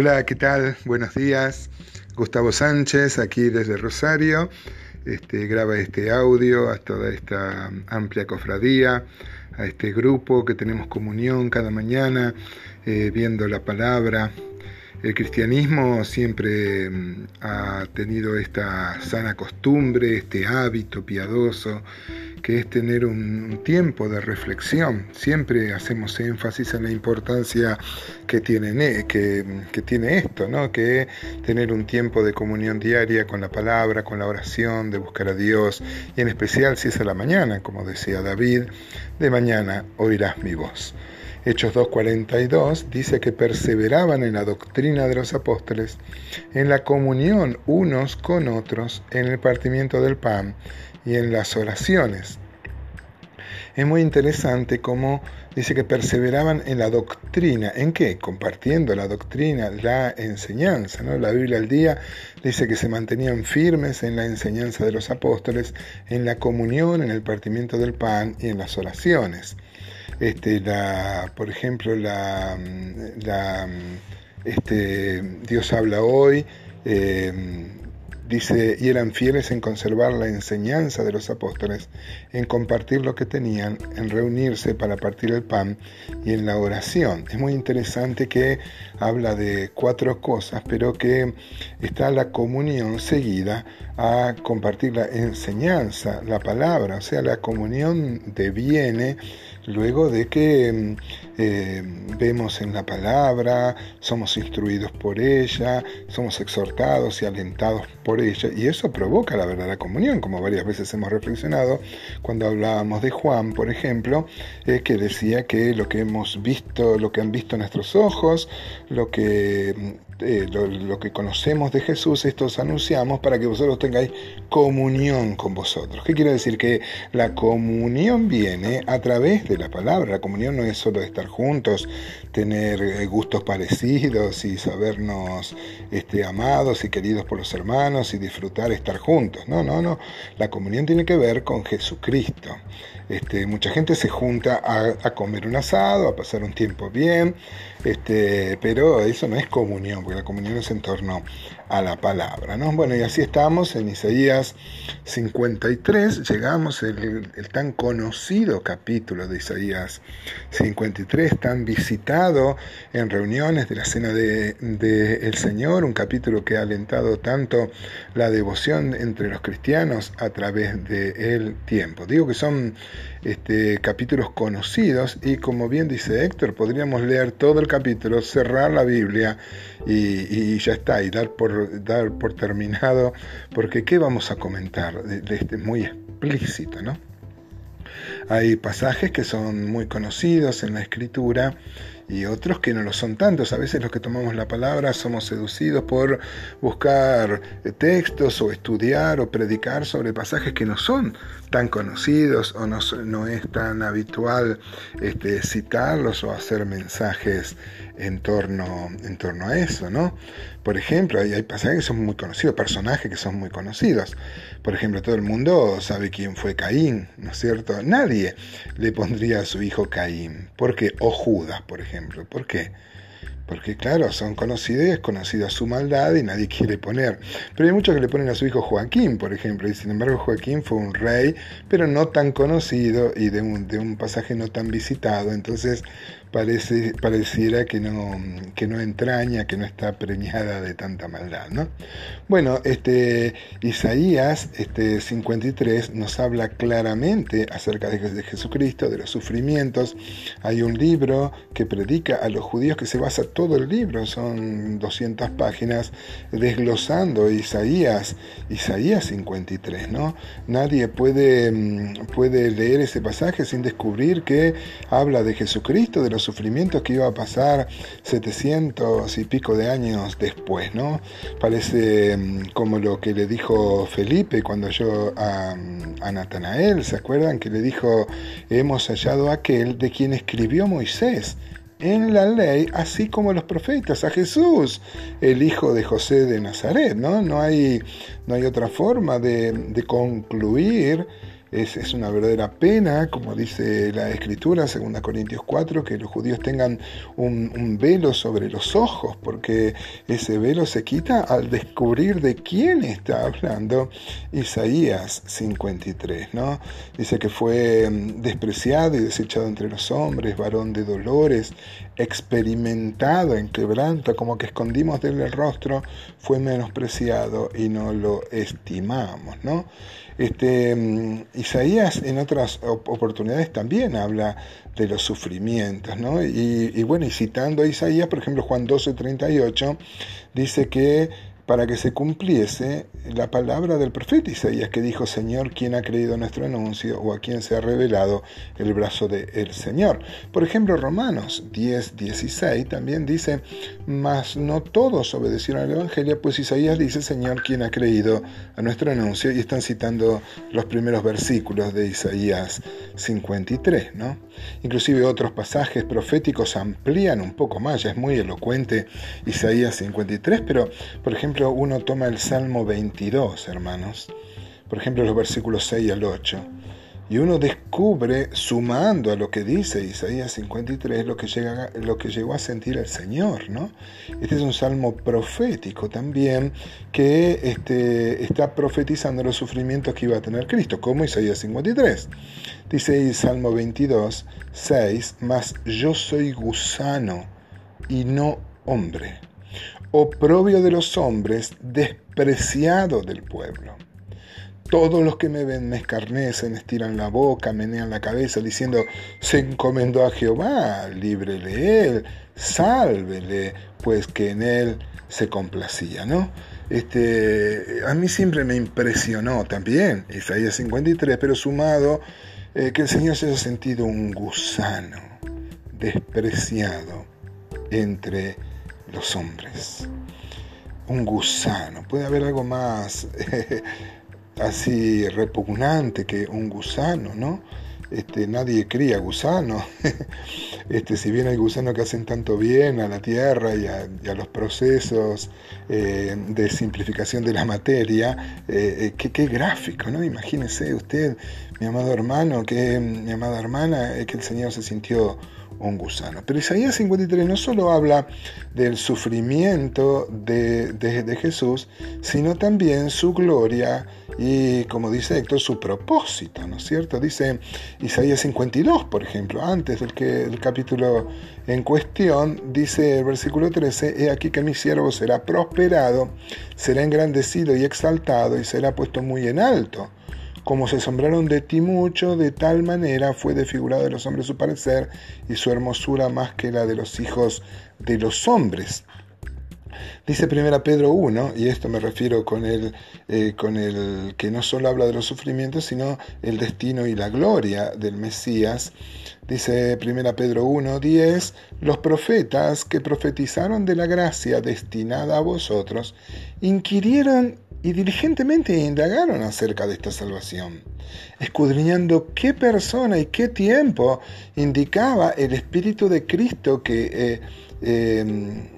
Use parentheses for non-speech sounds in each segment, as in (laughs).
Hola, ¿qué tal? Buenos días. Gustavo Sánchez, aquí desde Rosario. Este, graba este audio a toda esta amplia cofradía, a este grupo que tenemos comunión cada mañana, eh, viendo la palabra. El cristianismo siempre mm, ha tenido esta sana costumbre, este hábito piadoso que es tener un, tiempo de reflexión. Siempre hacemos énfasis en la importancia que tiene, que, tiene esto, ¿no? que tener un tiempo de comunión diaria con la palabra, con la oración, de buscar a Dios, y en especial si es a la mañana, como decía David, de mañana oirás mi voz. Hechos 2.42 dice que perseveraban en la doctrina de los apóstoles, en la comunión unos con otros, en el partimiento del pan y en las oraciones. Es muy interesante cómo dice que perseveraban en la doctrina. ¿En qué? Compartiendo la doctrina, la enseñanza. ¿no? La Biblia al día dice que se mantenían firmes en la enseñanza de los apóstoles, en la comunión, en el partimiento del pan y en las oraciones. Este, la, por ejemplo, la, la este, Dios habla hoy. Eh, Dice, y eran fieles en conservar la enseñanza de los apóstoles, en compartir lo que tenían, en reunirse para partir el pan y en la oración. Es muy interesante que habla de cuatro cosas, pero que está la comunión seguida a compartir la enseñanza, la palabra, o sea, la comunión deviene luego de que mm, eh, vemos en la palabra, somos instruidos por ella, somos exhortados y alentados por y eso provoca la verdadera comunión, como varias veces hemos reflexionado cuando hablábamos de Juan, por ejemplo, eh, que decía que lo que hemos visto, lo que han visto nuestros ojos, lo que eh, lo, que conocemos de Jesús, esto os anunciamos para que vosotros tengáis comunión con vosotros. ¿Qué quiere decir? Que la comunión viene a través de la palabra. La comunión no es solo estar juntos, tener eh, gustos parecidos y sabernos este, amados y queridos por los hermanos y disfrutar estar juntos. No, no, no. La comunión tiene que ver con Jesucristo. Este, mucha gente se junta a, comer un asado, a pasar un tiempo bien, este, pero eso no es comunión, porque la comunión es en torno a la palabra. ¿no? Bueno, y así estamos en Isaías 53, llegamos el, tan conocido capítulo de Isaías 53, tan visitado en reuniones de la Cena del de, el Señor, un capítulo que ha alentado tanto la devoción entre los cristianos a través del tiempo. Digo que son este, capítulos conocidos y como bien dice Héctor, podríamos leer todo el capítulo, cerrar la Biblia y, ya está, y dar por, dar por terminado, porque ¿qué vamos a comentar? De, este muy explícito, ¿no? Hay pasajes que son muy conocidos en la escritura y otros que no lo son tantos. A veces los que tomamos la palabra somos seducidos por buscar textos o estudiar o predicar sobre pasajes que no son tan conocidos o no, no es tan habitual este, citarlos o hacer mensajes en torno, en torno a eso, ¿no? Por ejemplo, hay, hay, pasajes que son muy conocidos, personajes que son muy conocidos. Por ejemplo, todo el mundo sabe quién fue Caín, ¿no es cierto? Nadie le pondría a su hijo Caín. ¿Por qué? O Judas, por ejemplo. ¿Por qué? Porque claro, son conocidos y es conocida su maldad y nadie (laughs) quiere poner. Pero hay muchos que le ponen a su hijo Joaquín, por ejemplo, y sin embargo Joaquín fue un rey, pero no tan conocido y de un, de un pasaje no tan visitado. Entonces parece, pareciera que no, que no entraña, que no está preñada de tanta maldad. ¿no? Bueno, este, Isaías este, 53 nos habla claramente acerca de, de Jesucristo, de los sufrimientos. Hay un libro que predica a los judíos que se basa todo el libro, son 200 páginas, desglosando Isaías, Isaías 53. ¿no? Nadie puede, mm, puede leer ese pasaje sin descubrir que habla de Jesucristo, de los sufrimientos que iba a pasar 700 y pico de años después, ¿no? Parece mm, como lo que le dijo Felipe cuando yo a, a Natanael, ¿se acuerdan? Que le dijo, hemos hallado aquel de quien escribió Moisés en la ley, así como los profetas, a Jesús, el hijo de José de Nazaret, ¿no? No hay, no hay otra forma de concluir es, una verdadera pena, como dice la Escritura, 2 Corintios 4, que los judíos tengan un, velo sobre los ojos, porque ese velo se quita al descubrir de quién está hablando Isaías 53, ¿no? Dice que fue mm, despreciado y desechado entre los hombres, varón de dolores, experimentado en quebranto, como que escondimos de él el rostro, fue menospreciado y no lo estimamos, ¿no? Este, mm, Isaías en otras oportunidades también habla de los sufrimientos, ¿no? Y, bueno, y citando a Isaías, por ejemplo, Juan 12, 38, dice que para que se cumpliese la palabra del profeta Isaías que dijo, Señor, ¿quién ha creído nuestro anuncio o a quién se ha revelado el brazo del Señor? Por ejemplo, Romanos 10, 16 también dice, mas no todos obedecieron al Evangelio, pues Isaías dice, Señor, ¿quién ha creído a nuestro anuncio? Y están citando los primeros versículos de Isaías 53, ¿no? Inclusive otros pasajes proféticos amplían un poco más, ya es muy elocuente Isaías 53, pero por ejemplo uno toma el Salmo 22, hermanos, por ejemplo los versículos 6 al 8, y uno descubre, sumando a lo que dice Isaías 53, lo que, llega, lo que llegó a sentir el Señor. ¿no? Este es un salmo profético también que este, está profetizando los sufrimientos que iba a tener Cristo, como Isaías 53. Dice el Salmo 22, 6, mas yo soy gusano y no hombre, oprobio de los hombres, despreciado del pueblo. Todos los que me ven me escarnecen, estiran la boca, menean la cabeza, diciendo, se encomendó a Jehová, líbrele él, sálvele, pues que en él se complacía, ¿no? Este, a mí siempre me impresionó también Isaías 53, pero sumado eh, que el Señor se haya sentido un gusano despreciado entre los hombres. Un gusano. Puede haber algo más (laughs) así repugnante que un gusano, ¿no? Este, nadie cría gusanos. (laughs) este, si bien hay gusanos que hacen tanto bien a la tierra y a, los procesos eh, de simplificación de la materia, eh, eh, qué, gráfico, ¿no? Imagínese usted, mi amado hermano, que mi amada hermana, que el Señor se sintió un gusano. Pero Isaías 53 no solo habla del sufrimiento de, de, Jesús, sino también su gloria y, como dice Héctor, su propósito, ¿no es cierto? Dice Isaías 52, por ejemplo, antes del, que, el capítulo en cuestión, dice el versículo 13, He aquí que mi siervo será prosperado, será engrandecido y exaltado y será puesto muy en alto como se asombraron de ti mucho, de tal manera fue desfigurado de los hombres su parecer y su hermosura más que la de los hijos de los hombres. Dice 1 Pedro 1, y esto me refiero con el, eh, con el que no solo habla de los sufrimientos, sino el destino y la gloria del Mesías. Dice 1 Pedro 1, 10, los profetas que profetizaron de la gracia destinada a vosotros, inquirieron y diligentemente indagaron acerca de esta salvación, escudriñando qué persona y qué tiempo indicaba el Espíritu de Cristo que... Eh, em,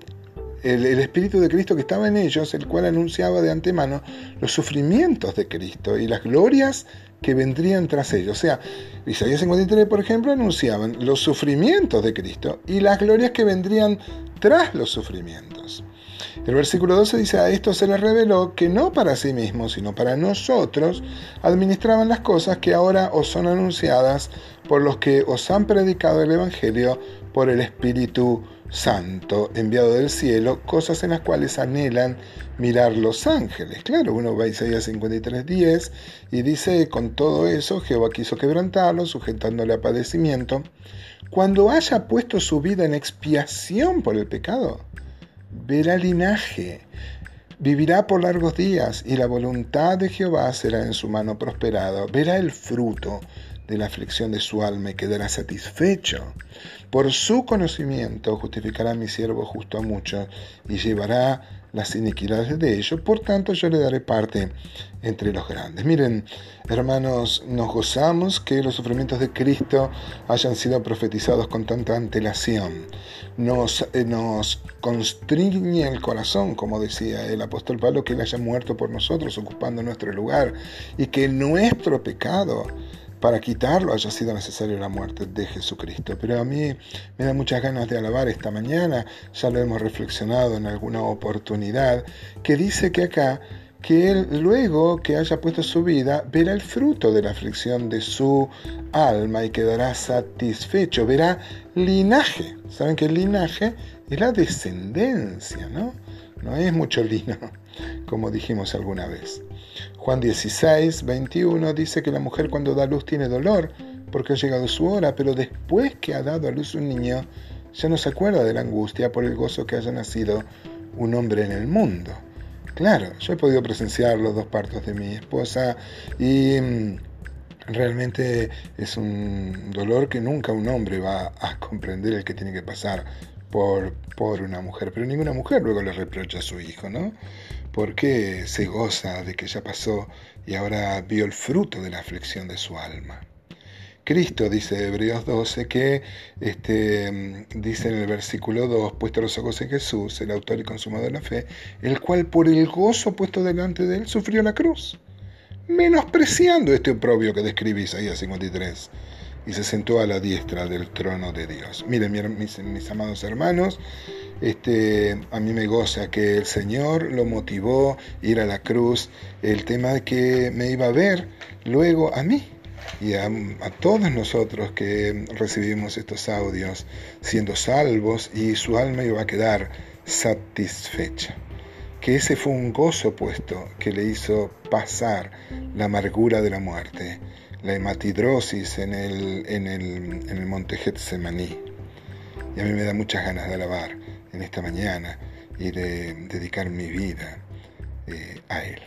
el, Espíritu de Cristo que estaba en ellos, el cual anunciaba de antemano los sufrimientos de Cristo y las glorias que vendrían tras ellos. O sea, Isaías 53, por ejemplo, anunciaban los sufrimientos de Cristo y las glorias que vendrían tras los sufrimientos. El versículo 12 dice, a esto se les reveló que no para sí mismos, sino para nosotros, administraban las cosas que ahora os son anunciadas por los que os han predicado el Evangelio por el Espíritu enviado del cielo, cosas en las cuales anhelan mirar los ángeles. Claro, uno va a Isaías 53.10 y dice, con todo eso Jehová quiso quebrantarlo, sujetándole a padecimiento, cuando haya puesto su vida en expiación por el pecado verá linaje, vivirá por largos días y la voluntad de Jehová será en su mano prosperada. Verá el fruto de la aflicción de su alma y quedará satisfecho. Por su conocimiento justificará a mi siervo justo a muchos y llevará las iniquidades de ellos, por tanto yo le daré parte entre los grandes. Miren, hermanos, nos gozamos que los sufrimientos de Cristo hayan sido profetizados con tanta antelación. Nos, eh, nos constriñe el corazón, como decía el apóstol Pablo, que Él haya muerto por nosotros, ocupando nuestro lugar, y que nuestro pecado para quitarlo haya sido necesario la muerte de Jesucristo. Pero a mí me da muchas ganas de alabar esta mañana, ya lo hemos reflexionado en alguna oportunidad, que dice que acá, que él luego que haya puesto su vida, verá el fruto de la aflicción de su alma y quedará satisfecho, verá linaje. ¿Saben que el linaje es la descendencia, no? No es mucho lino, como dijimos alguna vez. Juan 16, 21 dice que la mujer cuando da luz tiene dolor porque ha llegado su hora, pero después que ha dado a luz un niño, ya no se acuerda de la angustia por el gozo que haya nacido un hombre en el mundo. Claro, yo he podido presenciar los dos partos de mi esposa y mm, realmente es un dolor que nunca un hombre va a comprender el que tiene que pasar por, por una mujer, pero ninguna mujer luego le reprocha a su hijo, ¿no? Porque se goza de que ya pasó y ahora vio el fruto de la aflicción de su alma. Cristo, dice Hebreos 12, que este, dice en el versículo 2, puesto los ojos en Jesús, el autor y consumador de la fe, el cual por el gozo puesto delante de él sufrió la cruz, menospreciando este oprobio que describe Isaías 53, y se sentó a la diestra del trono de Dios. Miren, mis, mis amados hermanos, este, a mí me goza que el Señor lo motivó a ir a la cruz, el tema de que me iba a ver luego a mí y a, a, todos nosotros que recibimos estos audios siendo salvos y su alma iba a quedar satisfecha. Que ese fue un gozo puesto que le hizo pasar la amargura de la muerte, la hematidrosis en el, en el, en el monte Getsemaní. Y a mí me da muchas ganas de alabar en esta mañana y de dedicar mi vida eh, a Él.